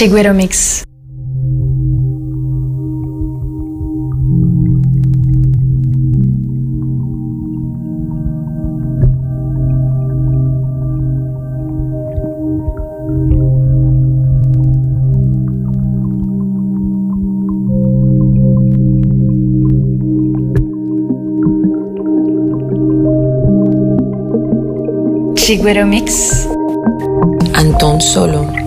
Chigüero Mix. Chigüero Mix. Antón Solo.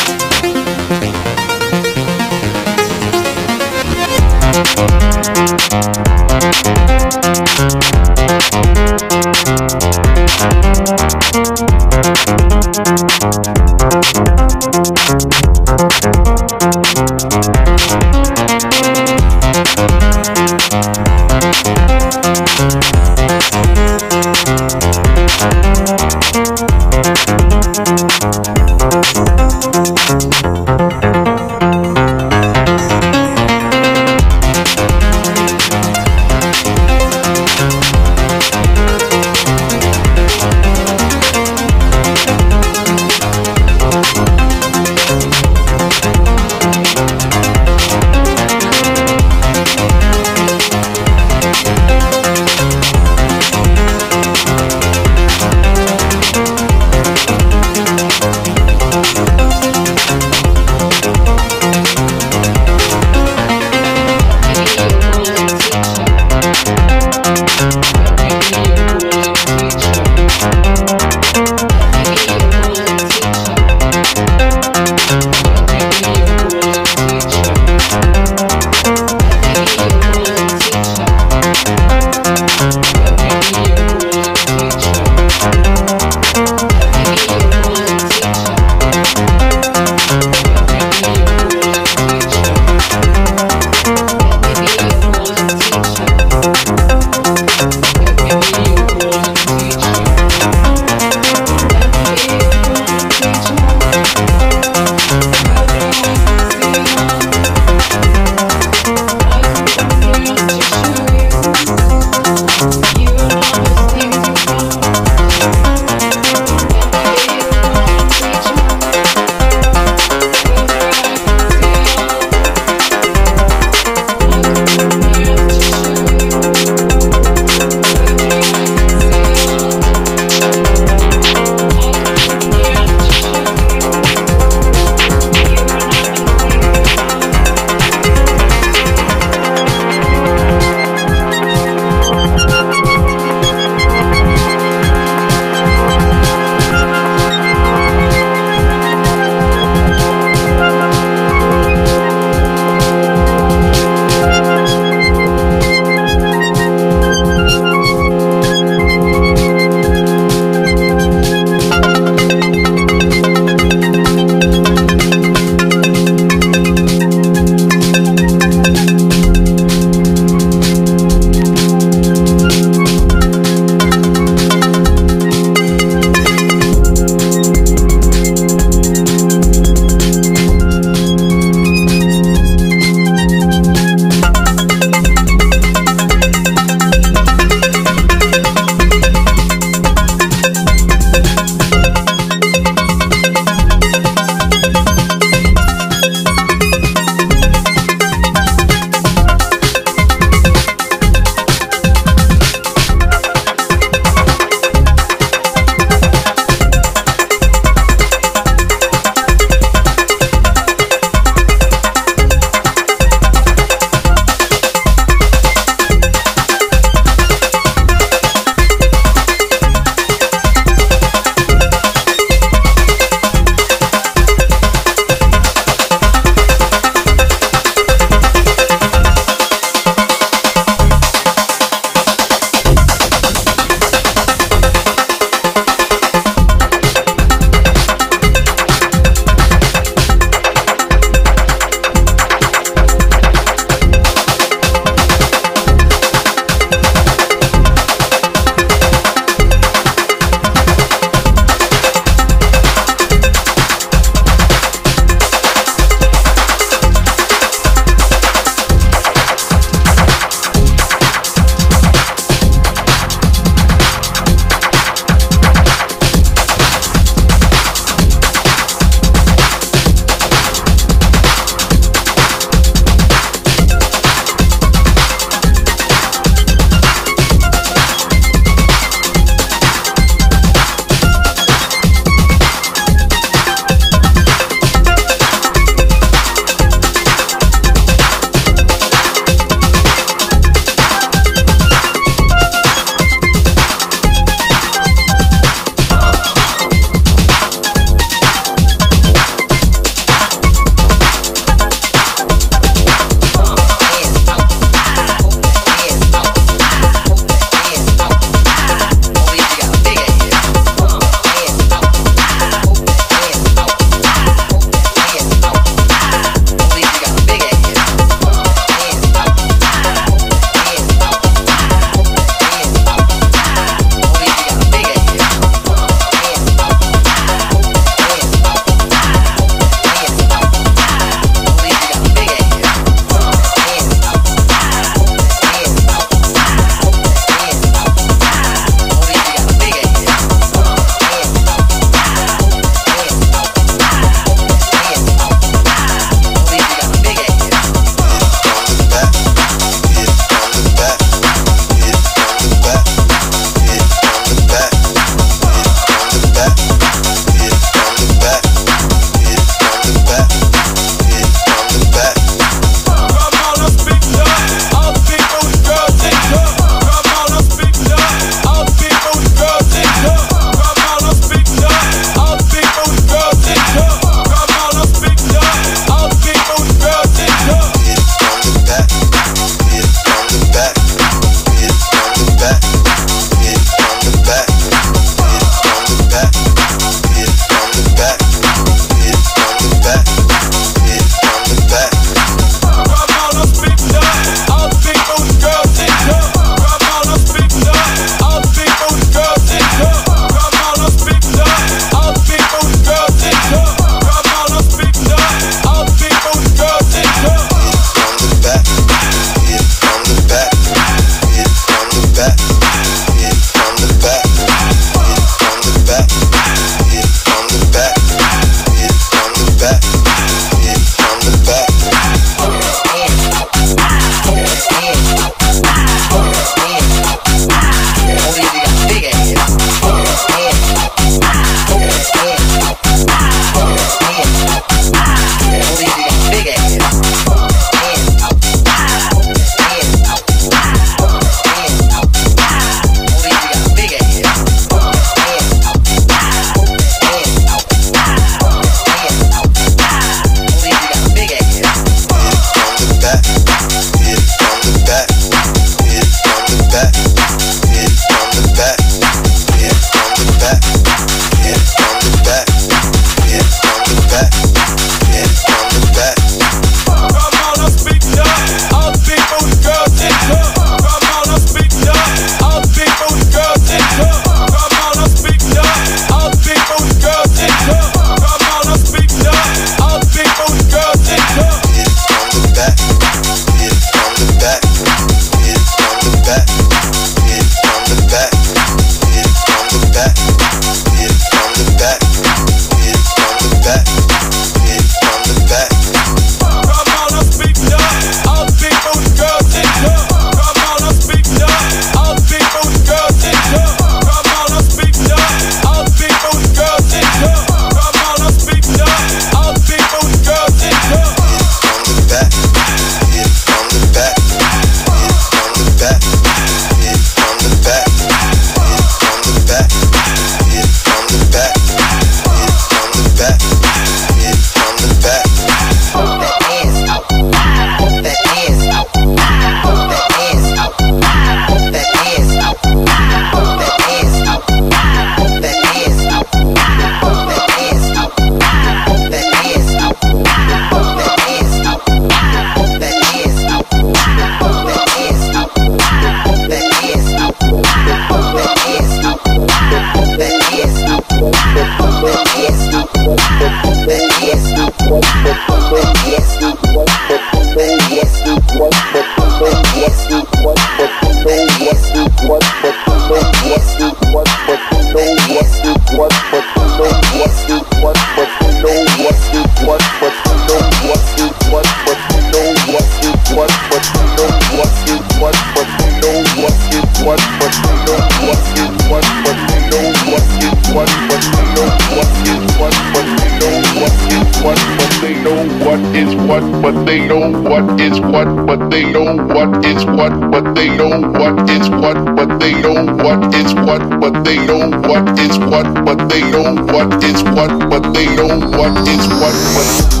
they know what is what, but they know what is what, but they know what is what, but they know what is what, but they know what is what, but they know what is what, but they know what is what, but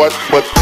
what, but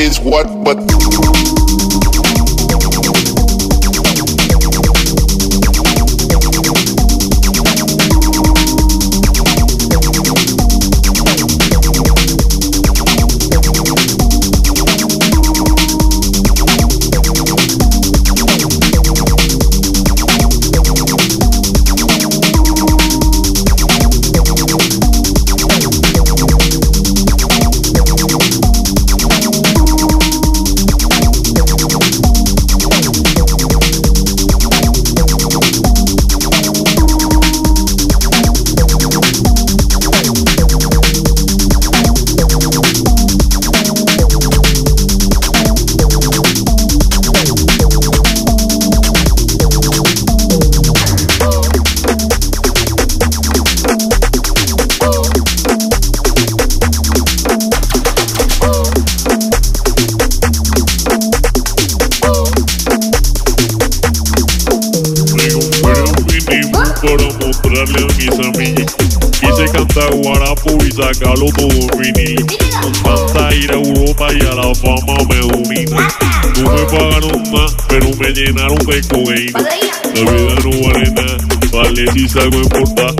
is what, but llenaron de cocaína. La vida no vale nada, vale si salgo en portada.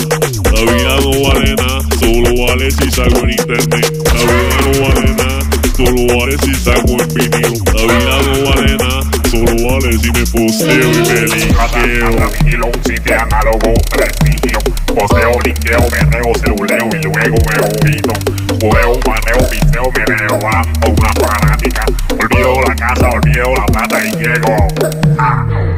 La vida no vale nada, solo vale si salgo en internet. La vida no vale nada, solo vale si salgo en vinilo. La vida no vale nada, solo vale si me posteo y me linkeo. un sitio análogo, prestigio. Poseo, linkeo, berreo, celuleo y luego me ojito. Judeo, mareo, pisteo, me leo, una 看到牛郎在 Diego。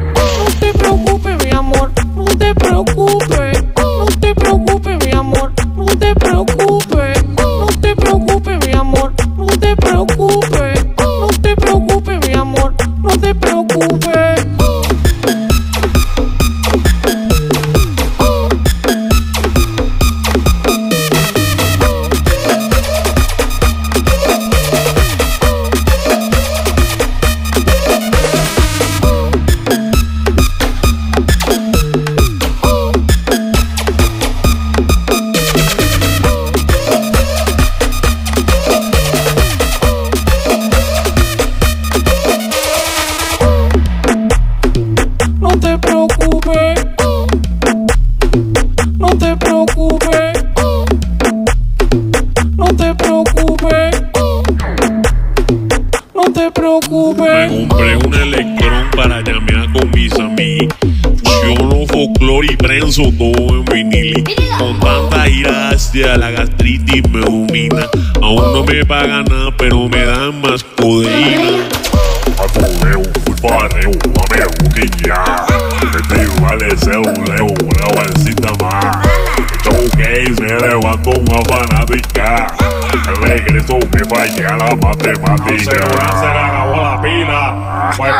Hacia la gastritis me domina. Aún no me pagan nada, pero me dan más codeína. Atoleu, fui pareu, mameu, que ya. Metei vale seu, leu, leu, ansita más. Showcase, me levanto una fanática. Regreso me falla la matemática. Se le acabó la pila. Pues,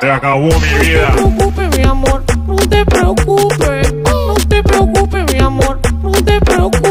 se acabó mi vida. No te preocupes, mi amor, no te preocupes. No te preocupes, broke.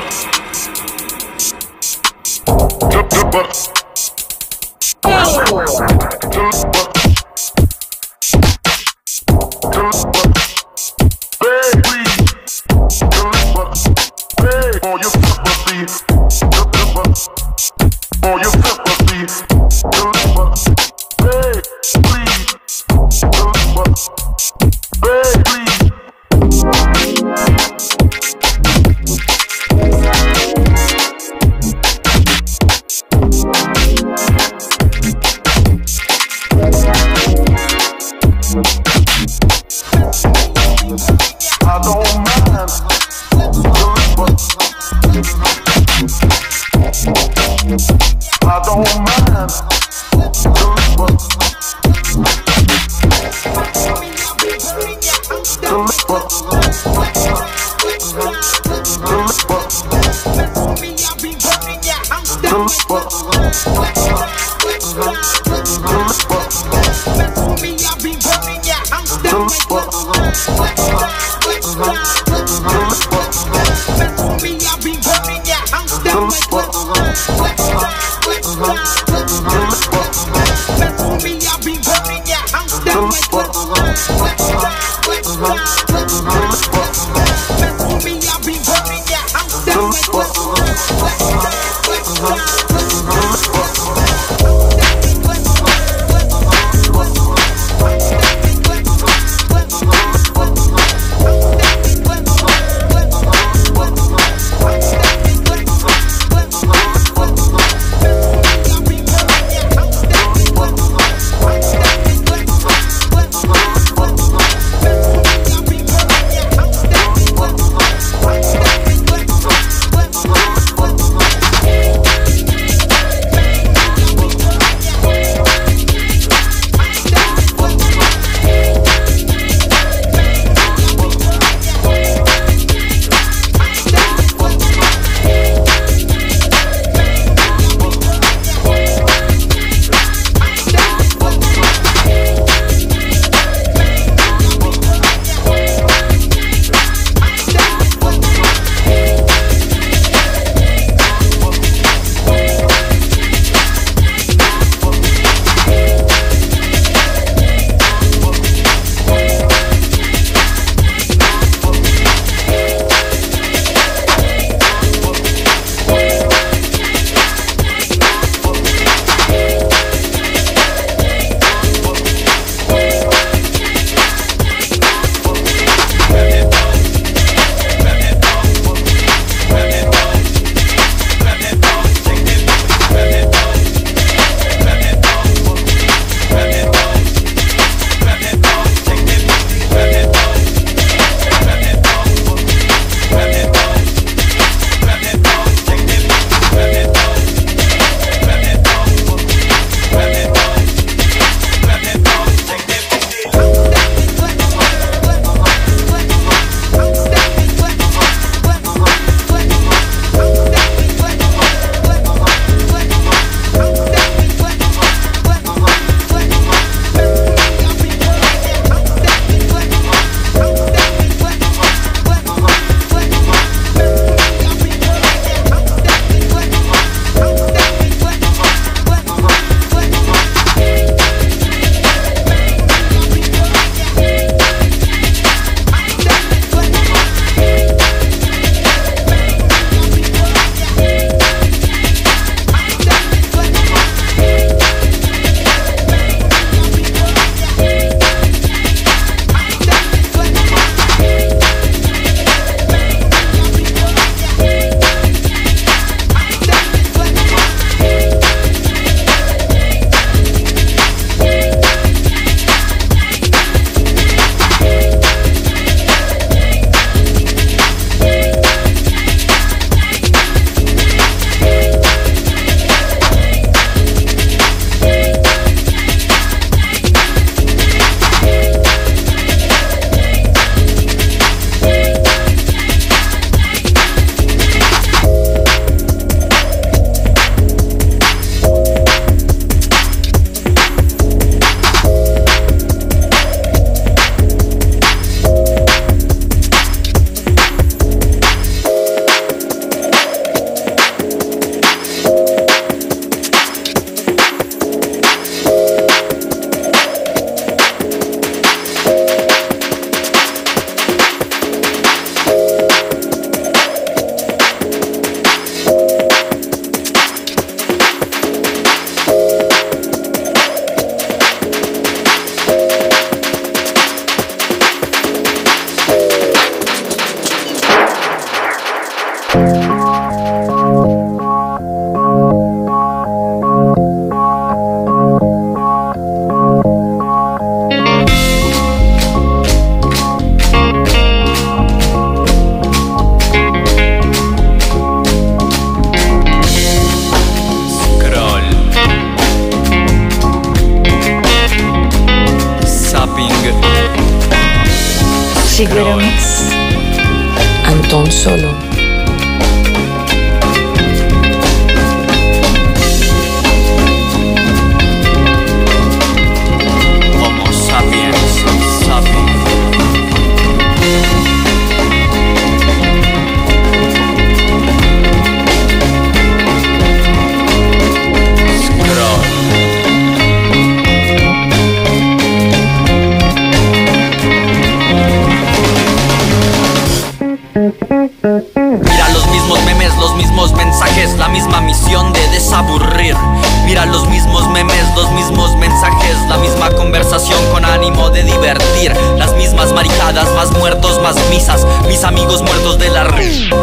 bucks. Good, good bucks.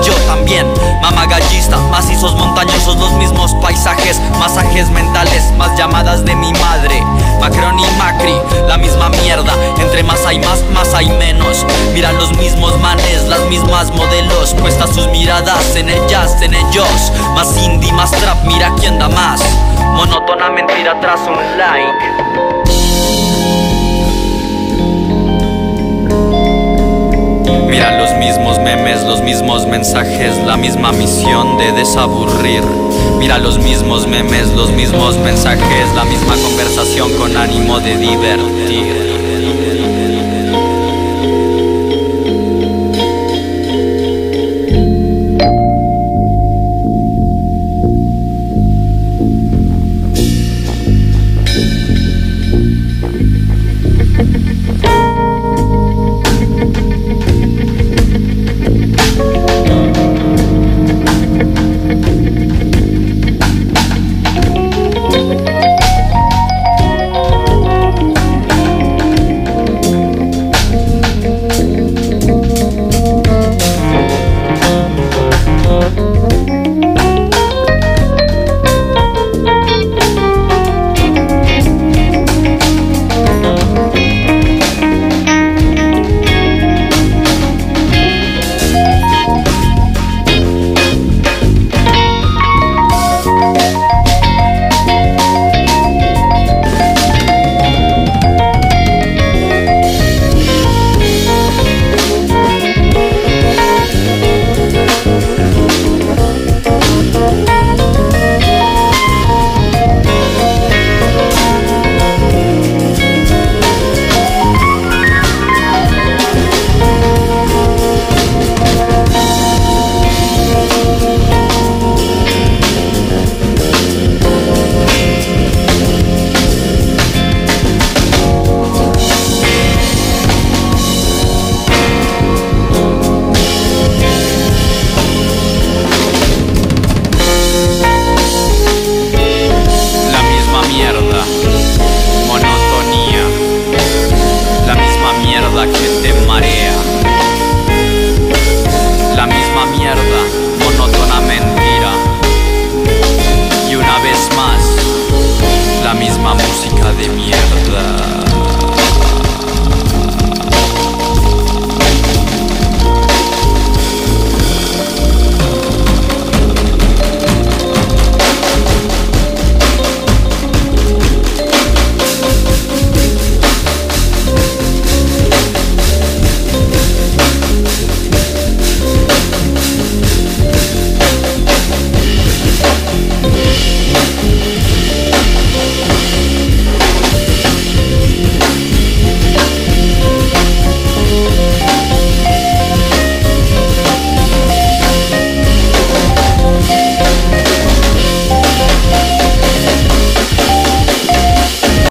Yo también, mamá gallista, macizos montañosos, los mismos paisajes, masajes mentales, más llamadas de mi madre. Macron y Macri, la misma mierda, entre más hay más, más hay menos. Mira los mismos manes, las mismas modelos, puestas sus miradas en ellas, en ellos. Más indie, más trap, mira quién da más. Monótona mentira tras un like. Mira los mismos memes, los mismos mensajes, la misma misión de desaburrir. Mira los mismos memes, los mismos mensajes, la misma conversación con ánimo de divertir.